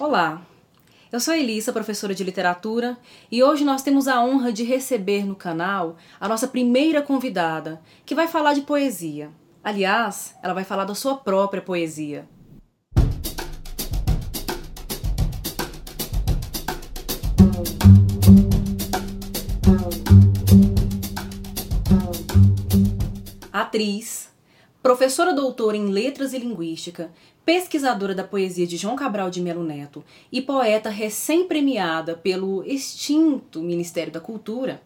Olá, eu sou Elissa, professora de literatura, e hoje nós temos a honra de receber no canal a nossa primeira convidada, que vai falar de poesia. Aliás, ela vai falar da sua própria poesia. Atriz, professora doutora em Letras e Linguística, pesquisadora da poesia de João Cabral de Melo Neto e poeta recém-premiada pelo extinto Ministério da Cultura,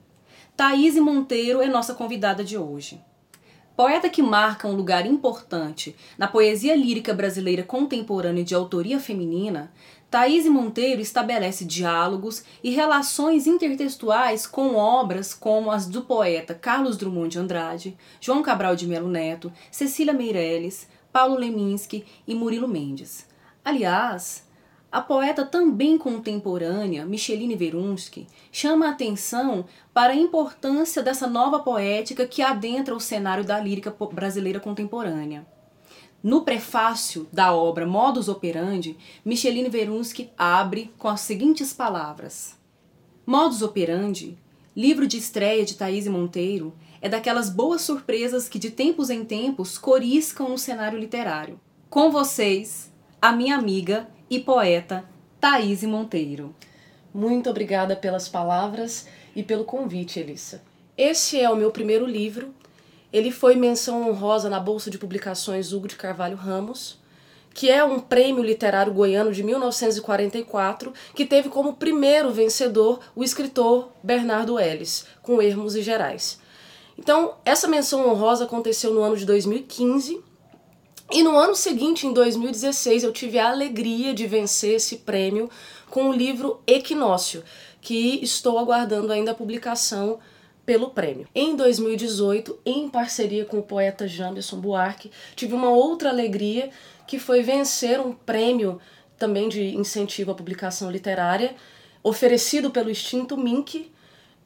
Thaís Monteiro é nossa convidada de hoje. Poeta que marca um lugar importante na poesia lírica brasileira contemporânea de autoria feminina, Thaís Monteiro estabelece diálogos e relações intertextuais com obras como as do poeta Carlos Drummond de Andrade, João Cabral de Melo Neto, Cecília Meirelles, Paulo Leminski e Murilo Mendes. Aliás, a poeta também contemporânea, Micheline Verunsky, chama a atenção para a importância dessa nova poética que adentra o cenário da lírica brasileira contemporânea. No prefácio da obra Modus Operandi, Micheline Verunsky abre com as seguintes palavras: Modus Operandi, livro de estreia de Thaís Monteiro, é daquelas boas surpresas que de tempos em tempos coriscam no cenário literário. Com vocês, a minha amiga e poeta Thaís Monteiro. Muito obrigada pelas palavras e pelo convite, Elissa. Esse é o meu primeiro livro. Ele foi menção honrosa na Bolsa de Publicações Hugo de Carvalho Ramos, que é um prêmio literário goiano de 1944, que teve como primeiro vencedor o escritor Bernardo Ellis, com Ermos e Gerais. Então, essa menção honrosa aconteceu no ano de 2015. E no ano seguinte, em 2016, eu tive a alegria de vencer esse prêmio com o livro Equinócio, que estou aguardando ainda a publicação pelo prêmio. Em 2018, em parceria com o poeta Janderson Buarque, tive uma outra alegria que foi vencer um prêmio também de incentivo à publicação literária, oferecido pelo extinto Mink,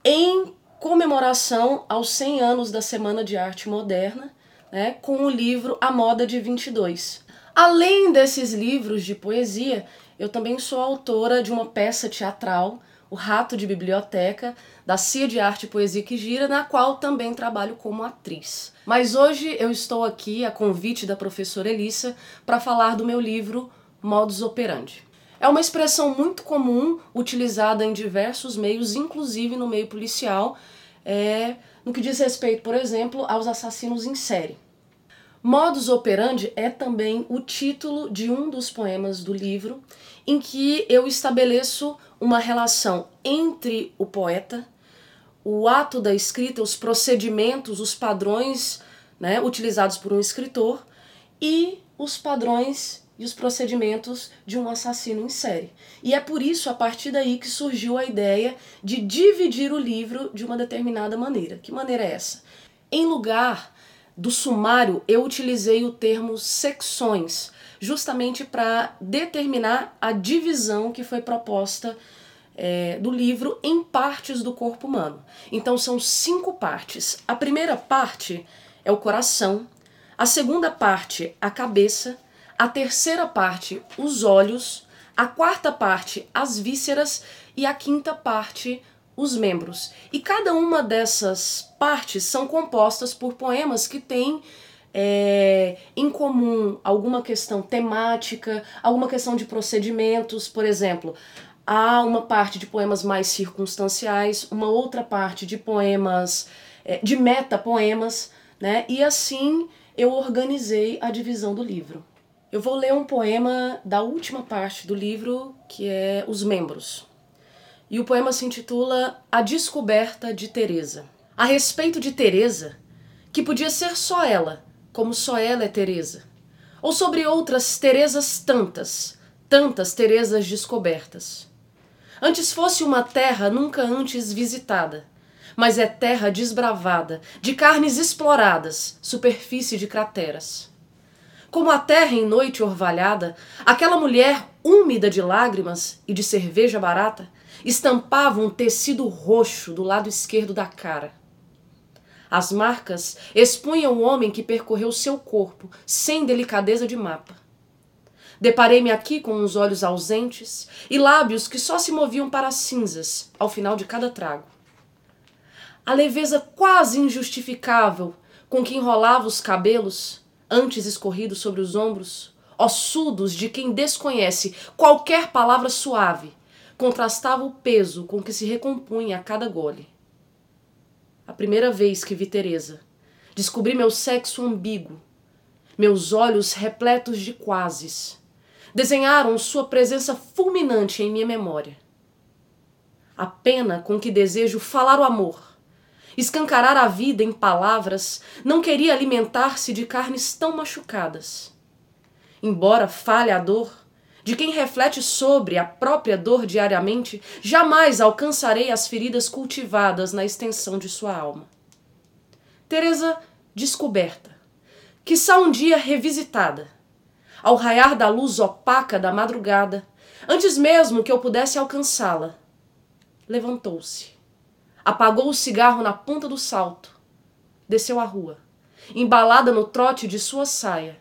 em comemoração aos 100 anos da Semana de Arte Moderna, né, com o livro A Moda de 22. Além desses livros de poesia, eu também sou autora de uma peça teatral, O Rato de Biblioteca, da CIA de Arte e Poesia que Gira, na qual também trabalho como atriz. Mas hoje eu estou aqui, a convite da professora Elissa, para falar do meu livro Modus Operandi. É uma expressão muito comum, utilizada em diversos meios, inclusive no meio policial, é, no que diz respeito, por exemplo, aos assassinos em série. Modus operandi é também o título de um dos poemas do livro, em que eu estabeleço uma relação entre o poeta, o ato da escrita, os procedimentos, os padrões né, utilizados por um escritor e os padrões e os procedimentos de um assassino em série. E é por isso, a partir daí, que surgiu a ideia de dividir o livro de uma determinada maneira. Que maneira é essa? Em lugar do sumário, eu utilizei o termo secções, justamente para determinar a divisão que foi proposta é, do livro em partes do corpo humano. Então são cinco partes. A primeira parte é o coração, a segunda parte, a cabeça, a terceira parte, os olhos, a quarta parte, as vísceras e a quinta parte, os membros. E cada uma dessas partes são compostas por poemas que têm é, em comum alguma questão temática, alguma questão de procedimentos, por exemplo. Há uma parte de poemas mais circunstanciais, uma outra parte de poemas, é, de metapoemas, né? E assim eu organizei a divisão do livro. Eu vou ler um poema da última parte do livro, que é Os Membros. E o poema se intitula A Descoberta de Teresa. A respeito de Teresa, que podia ser só ela, como só ela é Teresa. Ou sobre outras Teresas tantas, tantas Teresas descobertas. Antes fosse uma terra nunca antes visitada, mas é terra desbravada, de carnes exploradas, superfície de crateras. Como a terra em noite orvalhada, aquela mulher úmida de lágrimas e de cerveja barata estampava um tecido roxo do lado esquerdo da cara. As marcas expunham o homem que percorreu seu corpo sem delicadeza de mapa. Deparei-me aqui com uns olhos ausentes e lábios que só se moviam para as cinzas ao final de cada trago. A leveza quase injustificável com que enrolava os cabelos, antes escorridos sobre os ombros, ossudos de quem desconhece qualquer palavra suave, contrastava o peso com que se recompunha a cada gole. A primeira vez que vi Teresa, descobri meu sexo ambíguo, meus olhos repletos de quases, desenharam sua presença fulminante em minha memória. A pena com que desejo falar o amor, escancarar a vida em palavras, não queria alimentar-se de carnes tão machucadas. Embora falhe a dor, de quem reflete sobre a própria dor diariamente, jamais alcançarei as feridas cultivadas na extensão de sua alma. Teresa descoberta, quiçá um dia revisitada, ao raiar da luz opaca da madrugada, antes mesmo que eu pudesse alcançá-la, levantou-se, apagou o cigarro na ponta do salto, desceu a rua, embalada no trote de sua saia,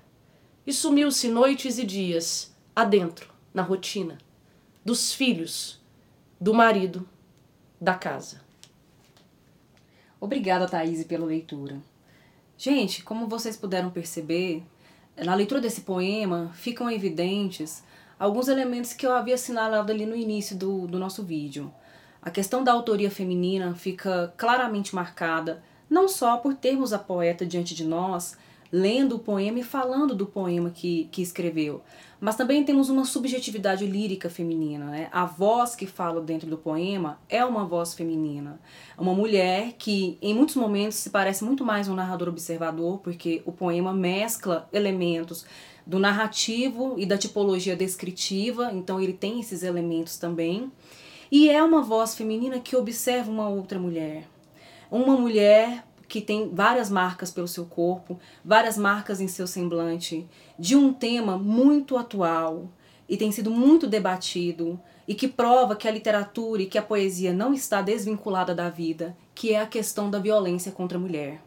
e sumiu-se noites e dias adentro, na rotina, dos filhos, do marido, da casa. Obrigada, Thaís, pela leitura. Gente, como vocês puderam perceber, na leitura desse poema ficam evidentes alguns elementos que eu havia assinalado ali no início do, do nosso vídeo. A questão da autoria feminina fica claramente marcada, não só por termos a poeta diante de nós, lendo o poema e falando do poema que, que escreveu, mas também temos uma subjetividade lírica feminina. Né? A voz que fala dentro do poema é uma voz feminina. Uma mulher que, em muitos momentos, se parece muito mais um narrador observador, porque o poema mescla elementos do narrativo e da tipologia descritiva, então ele tem esses elementos também. E é uma voz feminina que observa uma outra mulher. Uma mulher que tem várias marcas pelo seu corpo, várias marcas em seu semblante, de um tema muito atual e tem sido muito debatido e que prova que a literatura e que a poesia não está desvinculada da vida, que é a questão da violência contra a mulher.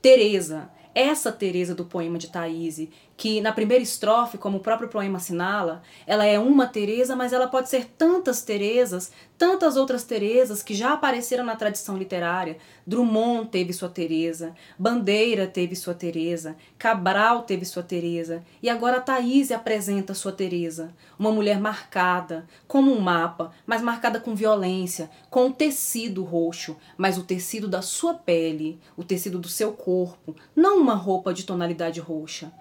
Teresa essa Teresa do poema de Thaís, que na primeira estrofe, como o próprio poema assinala, ela é uma Teresa, mas ela pode ser tantas Teresas, tantas outras Teresas que já apareceram na tradição literária. Drummond teve sua Teresa, Bandeira teve sua Teresa, Cabral teve sua Teresa, e agora Thaís apresenta sua Teresa, uma mulher marcada, como um mapa, mas marcada com violência, com o tecido roxo, mas o tecido da sua pele, o tecido do seu corpo, não uma roupa de tonalidade roxa,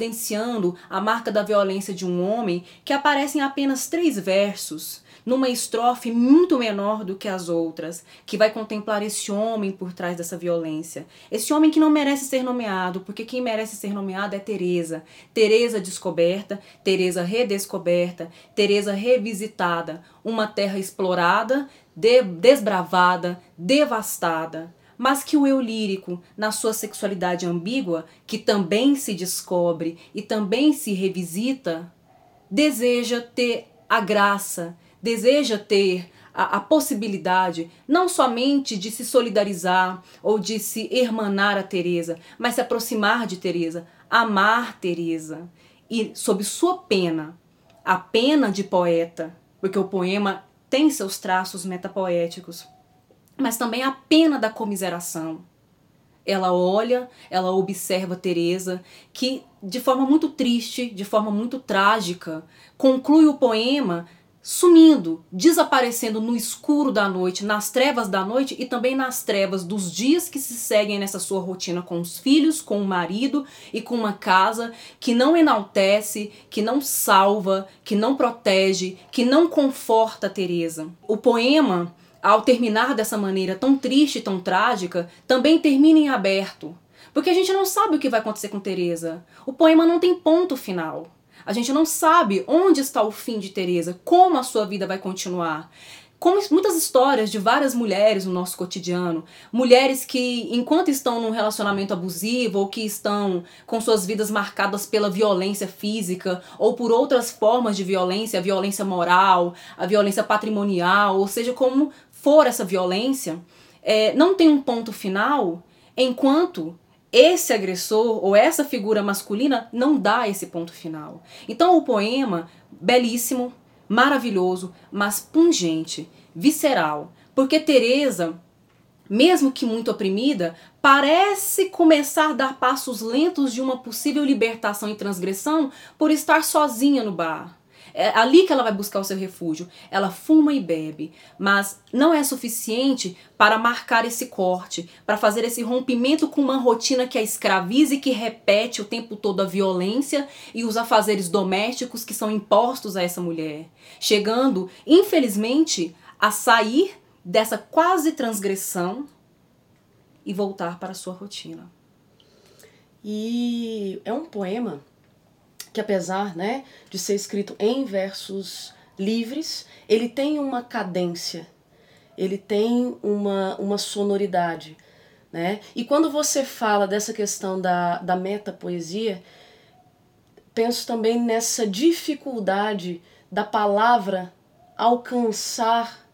evidenciando a marca da violência de um homem que aparece em apenas três versos, numa estrofe muito menor do que as outras, que vai contemplar esse homem por trás dessa violência. Esse homem que não merece ser nomeado, porque quem merece ser nomeado é Teresa. Teresa descoberta, Teresa redescoberta, Teresa revisitada, uma terra explorada, de desbravada, devastada mas que o eu lírico, na sua sexualidade ambígua, que também se descobre e também se revisita, deseja ter a graça, deseja ter a, a, possibilidade não somente de se solidarizar ou de se hermanar a Teresa, mas se aproximar de Teresa, amar Teresa. E sob sua pena, a pena de poeta, porque o poema tem seus traços metapoéticos mas também a pena da comiseração. Ela olha, ela observa Teresa, que de forma muito triste, de forma muito trágica, conclui o poema sumindo, desaparecendo no escuro da noite, nas trevas da noite e também nas trevas dos dias que se seguem nessa sua rotina com os filhos, com o marido e com uma casa que não enaltece, que não salva, que não protege, que não conforta Teresa. O poema ao terminar dessa maneira tão triste tão trágica, também termina em aberto. Porque a gente não sabe o que vai acontecer com Teresa. O poema não tem ponto final. A gente não sabe onde está o fim de Teresa, como a sua vida vai continuar como muitas histórias de várias mulheres no nosso cotidiano, mulheres que, enquanto estão num relacionamento abusivo ou que estão com suas vidas marcadas pela violência física ou por outras formas de violência, a violência moral, a violência patrimonial, ou seja, como for essa violência, é, não tem um ponto final enquanto esse agressor ou essa figura masculina não dá esse ponto final. Então o poema, belíssimo, maravilhoso, mas pungente, visceral, porque Teresa, mesmo que muito oprimida, parece começar a dar passos lentos de uma possível libertação e transgressão por estar sozinha no bar. É ali que ela vai buscar o seu refúgio. Ela fuma e bebe, mas não é suficiente para marcar esse corte, para fazer esse rompimento com uma rotina que a escraviza e que repete o tempo todo a violência e os afazeres domésticos que são impostos a essa mulher, chegando, infelizmente, a sair dessa quase transgressão e voltar para a sua rotina. E é um poema que apesar né, de ser escrito em versos livres, ele tem uma cadência, ele tem uma, uma sonoridade. Né? E quando você fala dessa questão da, da metapoesia, penso também nessa dificuldade da palavra alcançar,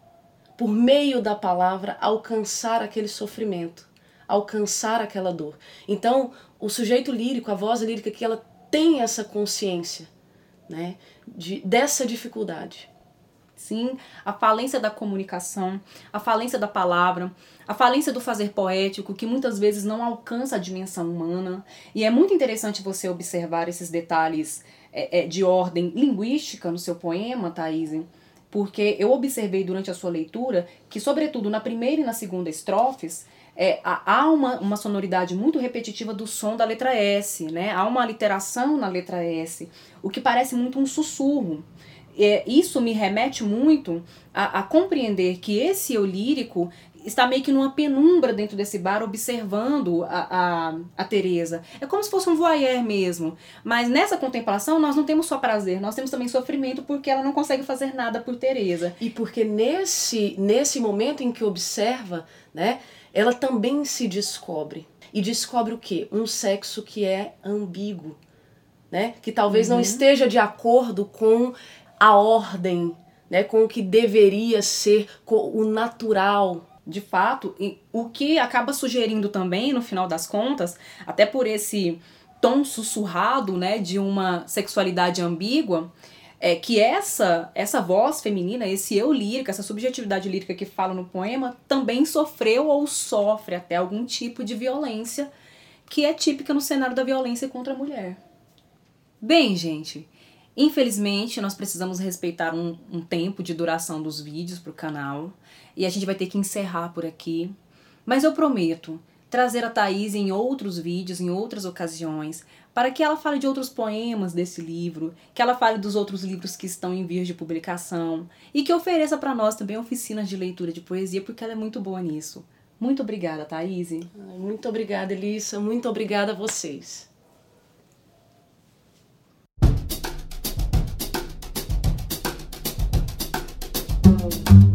por meio da palavra, alcançar aquele sofrimento, alcançar aquela dor. Então, o sujeito lírico, a voz lírica que ela tem essa consciência né, de, dessa dificuldade. Sim, a falência da comunicação, a falência da palavra, a falência do fazer poético, que muitas vezes não alcança a dimensão humana. E é muito interessante você observar esses detalhes é, é, de ordem linguística no seu poema, Thaís, porque eu observei durante a sua leitura que, sobretudo na primeira e na segunda estrofes, é, há uma, uma sonoridade muito repetitiva do som da letra S, né? Há uma literação na letra S, o que parece muito um sussurro. É, isso me remete muito a, a compreender que esse eu lírico está meio que numa penumbra dentro desse bar observando a, a, a Teresa. É como se fosse um voyeur mesmo. Mas nessa contemplação nós não temos só prazer, nós temos também sofrimento porque ela não consegue fazer nada por Teresa. E porque nesse, nesse momento em que observa, né, ela também se descobre. E descobre o quê? Um sexo que é ambíguo, né? Que talvez uhum. não esteja de acordo com a ordem, né? Com o que deveria ser o natural. De fato, o que acaba sugerindo também, no final das contas, até por esse tom sussurrado, né, de uma sexualidade ambígua, é que essa essa voz feminina, esse eu lírico, essa subjetividade lírica que fala no poema, também sofreu ou sofre até algum tipo de violência que é típica no cenário da violência contra a mulher. Bem, gente, infelizmente nós precisamos respeitar um, um tempo de duração dos vídeos para o canal e a gente vai ter que encerrar por aqui. Mas eu prometo trazer a Thaís em outros vídeos, em outras ocasiões, para que ela fale de outros poemas desse livro, que ela fale dos outros livros que estão em vias de publicação e que ofereça para nós também oficinas de leitura de poesia, porque ela é muito boa nisso. Muito obrigada, Thaís. Muito obrigada, Elissa. Muito obrigada a vocês. Ai, eu